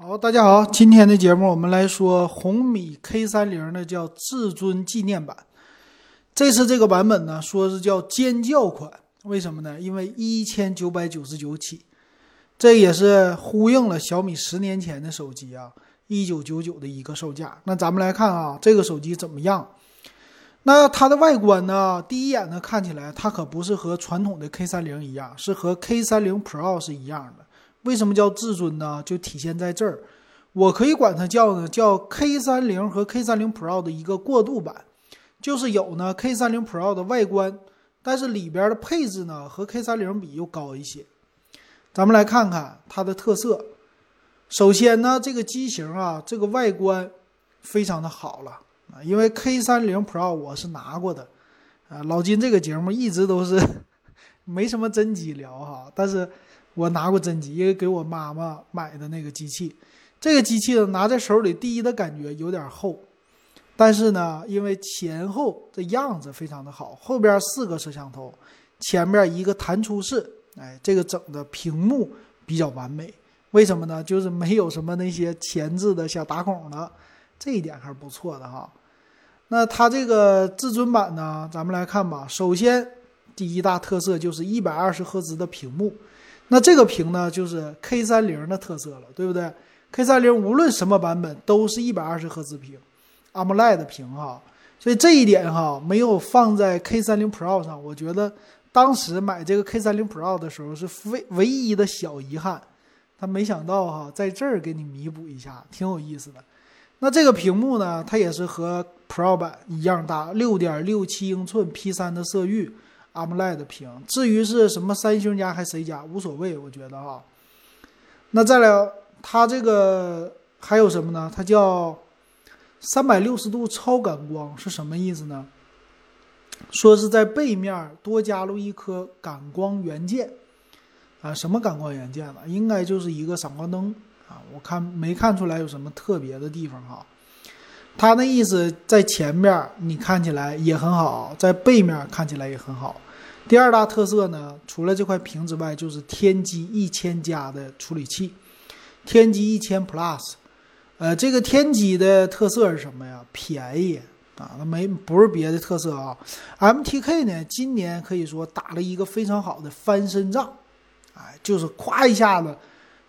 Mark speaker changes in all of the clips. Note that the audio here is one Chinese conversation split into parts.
Speaker 1: 好，大家好，今天的节目我们来说红米 K 三零的叫至尊纪念版。这次这个版本呢，说是叫尖叫款，为什么呢？因为一千九百九十九起，这也是呼应了小米十年前的手机啊，一九九九的一个售价。那咱们来看啊，这个手机怎么样？那它的外观呢？第一眼呢，看起来它可不是和传统的 K 三零一样，是和 K 三零 Pro 是一样的。为什么叫至尊呢？就体现在这儿，我可以管它叫呢，叫 K 三零和 K 三零 Pro 的一个过渡版，就是有呢 K 三零 Pro 的外观，但是里边的配置呢和 K 三零比又高一些。咱们来看看它的特色。首先呢，这个机型啊，这个外观非常的好了啊，因为 K 三零 Pro 我是拿过的啊，老金这个节目一直都是 没什么真机聊哈，但是。我拿过真机，因为给我妈妈买的那个机器，这个机器呢拿在手里，第一的感觉有点厚，但是呢，因为前后的样子非常的好，后边四个摄像头，前面一个弹出式，哎，这个整的屏幕比较完美。为什么呢？就是没有什么那些前置的小打孔的，这一点还是不错的哈。那它这个至尊版呢，咱们来看吧。首先，第一大特色就是一百二十赫兹的屏幕。那这个屏呢，就是 K 三零的特色了，对不对？K 三零无论什么版本都是一百二十赫兹屏，AMOLED 屏哈，所以这一点哈没有放在 K 三零 Pro 上，我觉得当时买这个 K 三零 Pro 的时候是非唯一的小遗憾，他没想到哈在这儿给你弥补一下，挺有意思的。那这个屏幕呢，它也是和 Pro 版一样大，六点六七英寸 P 三的色域。AMOLED 屏，至于是什么三星家还是谁家无所谓，我觉得哈。那再来，它这个还有什么呢？它叫三百六十度超感光是什么意思呢？说是在背面多加入一颗感光元件啊，什么感光元件呢？应该就是一个闪光灯啊，我看没看出来有什么特别的地方哈。它那意思在前面你看起来也很好，在背面看起来也很好。第二大特色呢，除了这块屏之外，就是天玑一千加的处理器，天玑一千 Plus。呃，这个天玑的特色是什么呀？便宜啊，那没不是别的特色啊。MTK 呢，今年可以说打了一个非常好的翻身仗，哎，就是咵一下子，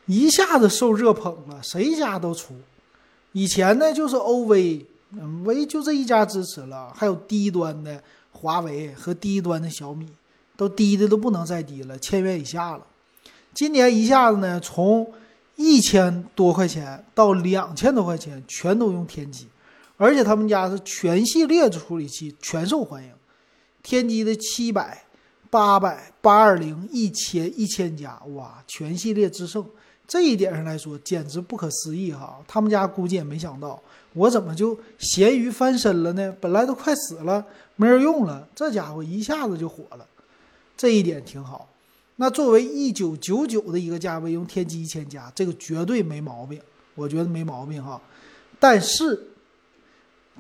Speaker 1: 一下子受热捧了，谁家都出。以前呢，就是 OV，嗯，V 就这一家支持了，还有低端的华为和低端的小米。都低的都不能再低了，千元以下了。今年一下子呢，从一千多块钱到两千多块钱，全都用天玑，而且他们家是全系列的处理器全受欢迎。天玑的七百、八百、八二零、一千、一千加，哇，全系列之胜。这一点上来说，简直不可思议哈！他们家估计也没想到，我怎么就咸鱼翻身了呢？本来都快死了，没人用了，这家伙一下子就火了。这一点挺好，那作为一九九九的一个价位，用天玑一千加，这个绝对没毛病，我觉得没毛病哈。但是，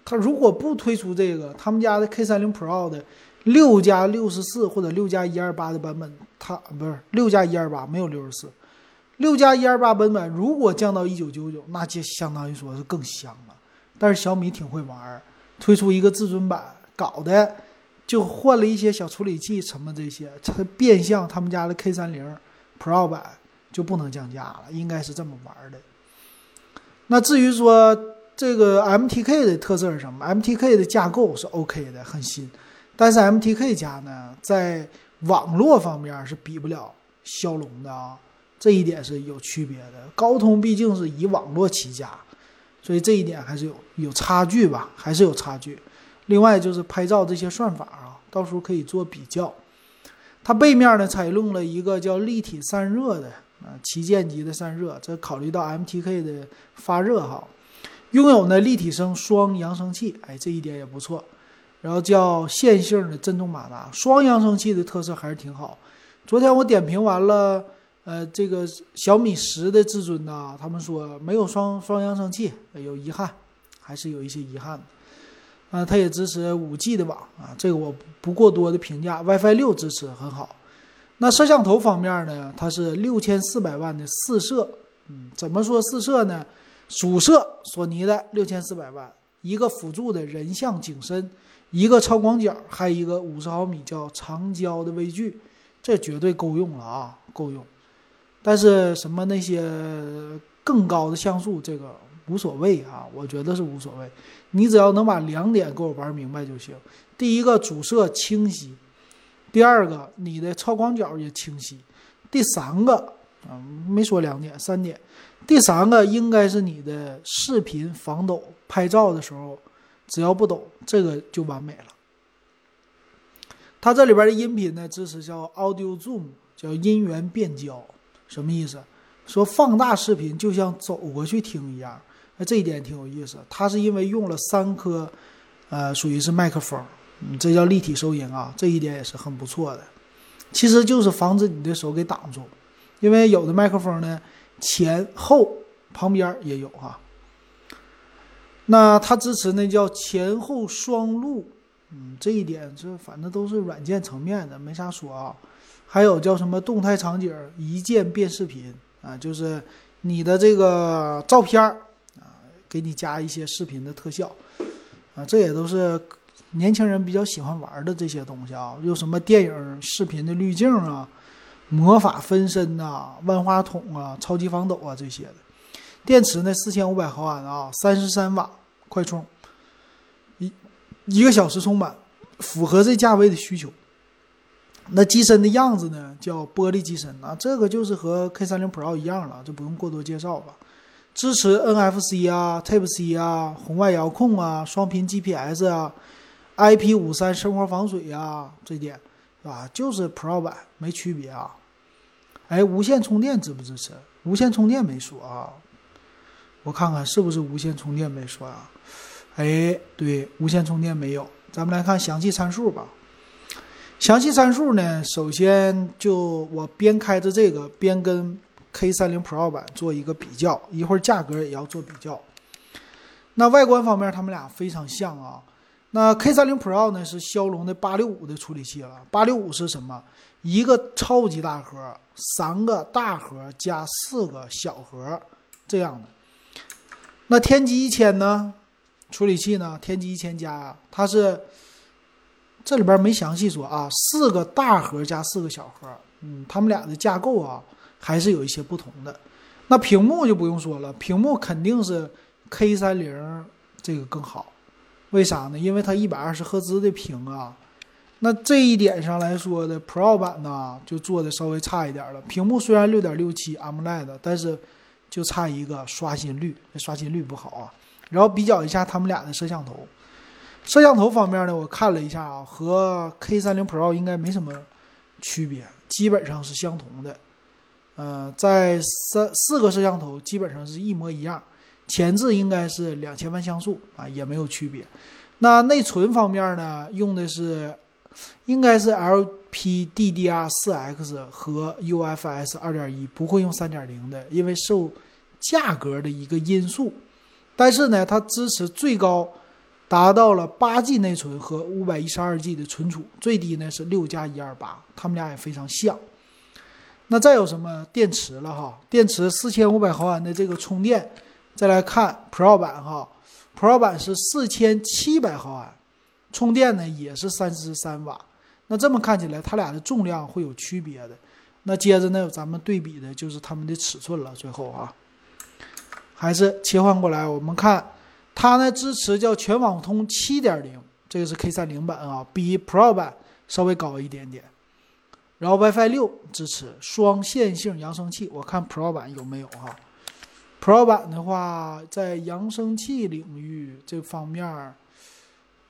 Speaker 1: 他如果不推出这个，他们家的 K 三零 Pro 的六加六十四或者六加一二八的版本，它不是六加一二八，没有六十四，六加一二八版本如果降到一九九九，那就相当于说是更香了。但是小米挺会玩，推出一个至尊版，搞的。就换了一些小处理器什么这些，它变相他们家的 K 三零 Pro 版就不能降价了，应该是这么玩的。那至于说这个 MTK 的特色是什么？MTK 的架构是 OK 的，很新，但是 MTK 家呢，在网络方面是比不了骁龙的啊，这一点是有区别的。高通毕竟是以网络起家，所以这一点还是有有差距吧，还是有差距。另外就是拍照这些算法啊，到时候可以做比较。它背面呢采用了一个叫立体散热的啊旗舰级的散热，这考虑到 MTK 的发热哈。拥有呢立体声双扬声器，哎，这一点也不错。然后叫线性的震动马达，双扬声器的特色还是挺好。昨天我点评完了，呃，这个小米十的至尊呢，他们说没有双双扬声器，有遗憾，还是有一些遗憾的。啊，它也支持五 G 的网啊，这个我不过多的评价。WiFi 六支持很好。那摄像头方面呢，它是六千四百万的四摄嗯，怎么说四摄呢？主摄索尼的六千四百万，一个辅助的人像景深，一个超广角，还有一个五十毫米叫长焦的微距，这绝对够用了啊，够用。但是什么那些更高的像素，这个无所谓啊，我觉得是无所谓。你只要能把两点给我玩明白就行。第一个主摄清晰，第二个你的超广角也清晰，第三个啊没说两点，三点。第三个应该是你的视频防抖，拍照的时候只要不抖，这个就完美了。它这里边的音频呢，支持叫 Audio Zoom，叫音源变焦，什么意思？说放大视频就像走过去听一样。那这一点挺有意思。它是因为用了三颗，呃，属于是麦克风，嗯，这叫立体收音啊，这一点也是很不错的。其实就是防止你的手给挡住，因为有的麦克风呢。前后旁边也有哈，那它支持那叫前后双录，嗯，这一点这反正都是软件层面的，没啥说啊。还有叫什么动态场景一键变视频啊，就是你的这个照片儿，给你加一些视频的特效啊，这也都是年轻人比较喜欢玩的这些东西啊。有什么电影视频的滤镜啊？魔法分身呐，万花筒啊，超级防抖啊，这些的。电池呢，四千五百毫安啊，三十三瓦快充，一一个小时充满，符合这价位的需求。那机身的样子呢，叫玻璃机身啊，这个就是和 K 三零 Pro 一样了，就不用过多介绍吧。支持 NFC 啊，Type C 啊，红外遥控啊，双频 GPS 啊，IP 五三生活防水啊，这点啊，就是 Pro 版没区别啊。哎，无线充电支不支持？无线充电没说啊，我看看是不是无线充电没说啊？哎，对，无线充电没有。咱们来看详细参数吧。详细参数呢，首先就我边开着这个，边跟 K 三零 Pro 版做一个比较，一会儿价格也要做比较。那外观方面，他们俩非常像啊。那 K 三零 Pro 呢是骁龙的八六五的处理器了，八六五是什么？一个超级大核，三个大核加四个小核，这样的。那天玑一千呢？处理器呢？天玑一千加啊，它是这里边没详细说啊，四个大核加四个小核，嗯，他们俩的架构啊还是有一些不同的。那屏幕就不用说了，屏幕肯定是 K 三零这个更好，为啥呢？因为它一百二十赫兹的屏啊。那这一点上来说的，Pro 版呢就做的稍微差一点了。屏幕虽然六点六七 AMOLED，但是就差一个刷新率，那刷新率不好啊。然后比较一下他们俩的摄像头，摄像头方面呢，我看了一下啊，和 K 三零 Pro 应该没什么区别，基本上是相同的。呃，在三四个摄像头基本上是一模一样，前置应该是两千万像素啊，也没有区别。那内存方面呢，用的是。应该是 LPDDR4X 和 UFS 2.1，不会用3.0的，因为受价格的一个因素。但是呢，它支持最高达到了 8G 内存和 512G 的存储，最低呢是6加128，它们俩也非常像。那再有什么电池了哈？电池4500毫安的这个充电，再来看 Pro 版哈，Pro 版是4700毫安。充电呢也是三十三瓦，那这么看起来，它俩的重量会有区别的。那接着呢，咱们对比的就是它们的尺寸了。最后啊，还是切换过来，我们看它呢支持叫全网通七点零，这个是 K 三零版啊，比 Pro 版稍微高一点点。然后 WiFi 六支持双线性扬声器，我看 Pro 版有没有哈？Pro 版的话，在扬声器领域这方面。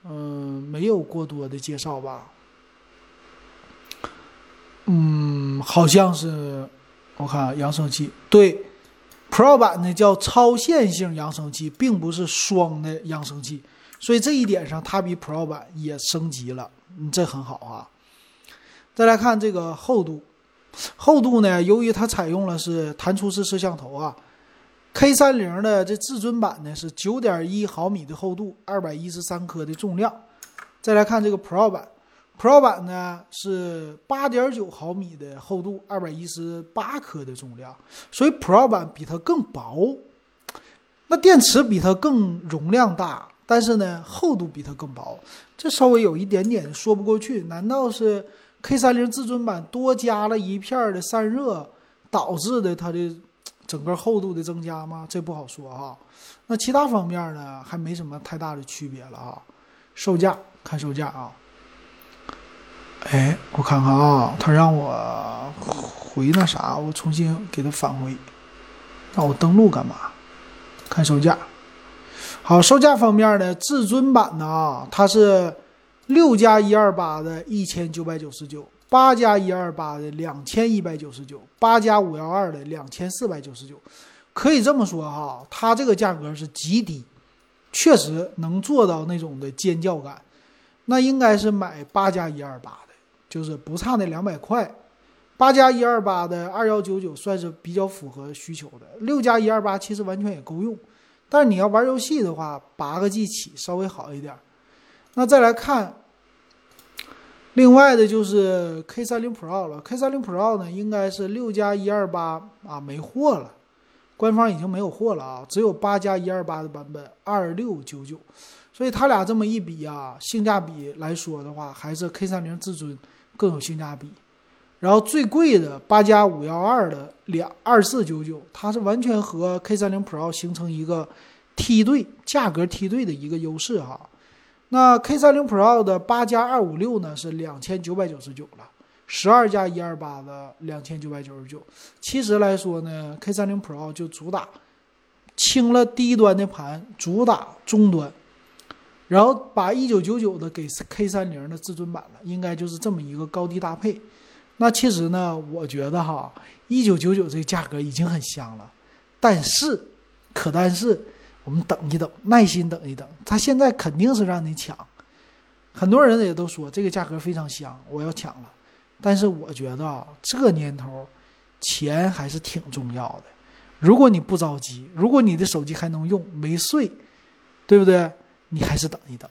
Speaker 1: 嗯，没有过多的介绍吧？嗯，好像是，我看扬声器对，Pro 版的叫超线性扬声器，并不是双的扬声器，所以这一点上它比 Pro 版也升级了，嗯，这很好啊。再来看这个厚度，厚度呢，由于它采用了是弹出式摄像头啊。K 三零的这至尊版呢是九点一毫米的厚度，二百一十三克的重量。再来看这个 Pro 版 Pro 版呢是八点九毫米的厚度，二百一十八克的重量，所以 Pro 版比它更薄。那电池比它更容量大，但是呢厚度比它更薄，这稍微有一点点说不过去。难道是 K 三零至尊版多加了一片的散热导致的它的整个厚度的增加吗？这不好说哈。那其他方面呢还没什么太大的区别了啊。售价看售价啊。哎，我看看啊，他让我回那啥，我重新给他返回。让我登录干嘛？看售价。好，售价方面呢，至尊版的啊，它是六加一二八的一千九百九十九，八加一二八的两千一百九十九，八加五幺二的两千四百九十九。可以这么说哈，它这个价格是极低，确实能做到那种的尖叫感。那应该是买八加一二八的。就是不差那两百块，八加一二八的二幺九九算是比较符合需求的，六加一二八其实完全也够用，但是你要玩游戏的话，八个 G 起稍微好一点。那再来看，另外的就是 K 三零 Pro 了，K 三零 Pro 呢应该是六加一二八啊没货了，官方已经没有货了啊，只有八加一二八的版本二六九九，所以它俩这么一比啊，性价比来说的话，还是 K 三零至尊。更有性价比，然后最贵的八加五幺二的两二四九九，它是完全和 K 三零 Pro 形成一个梯队，价格梯队的一个优势哈。那 K 三零 Pro 的八加二五六呢是两千九百九十九了，十二加一二八的两千九百九十九。其实来说呢，K 三零 Pro 就主打清了低端的盘，主打中端。然后把一九九九的给 K 三零的至尊版了，应该就是这么一个高低搭配。那其实呢，我觉得哈，一九九九这个价格已经很香了。但是，可但是，我们等一等，耐心等一等，他现在肯定是让你抢。很多人也都说这个价格非常香，我要抢了。但是我觉得啊，这年头，钱还是挺重要的。如果你不着急，如果你的手机还能用，没碎，对不对？你还是等一等，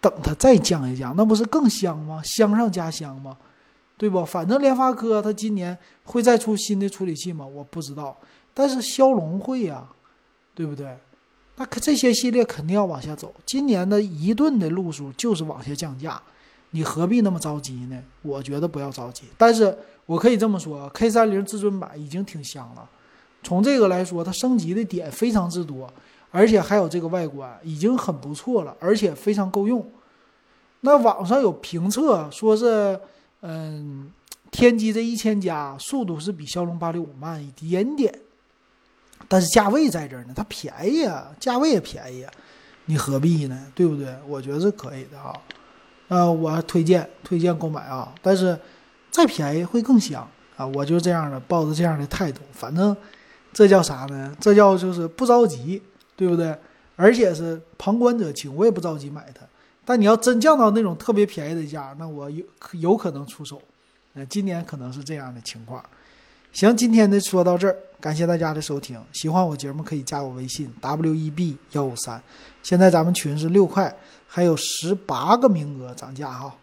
Speaker 1: 等它再降一降，那不是更香吗？香上加香吗？对不？反正联发科它今年会再出新的处理器吗？我不知道，但是骁龙会呀，对不对？那可这些系列肯定要往下走。今年的一顿的路数就是往下降价，你何必那么着急呢？我觉得不要着急。但是我可以这么说，K 三零至尊版已经挺香了。从这个来说，它升级的点非常之多。而且还有这个外观已经很不错了，而且非常够用。那网上有评测说是，嗯，天玑这一千加速度是比骁龙八六五慢一点点，但是价位在这儿呢，它便宜啊，价位也便宜，你何必呢？对不对？我觉得是可以的啊。呃，我推荐推荐购买啊，但是再便宜会更香啊。我就这样的抱着这样的态度，反正这叫啥呢？这叫就是不着急。对不对？而且是旁观者清，我也不着急买它。但你要真降到那种特别便宜的价，那我有有可能出手。那今年可能是这样的情况。行，今天的说到这儿，感谢大家的收听。喜欢我节目可以加我微信 w e b 幺五三。现在咱们群是六块，还有十八个名额涨价哈。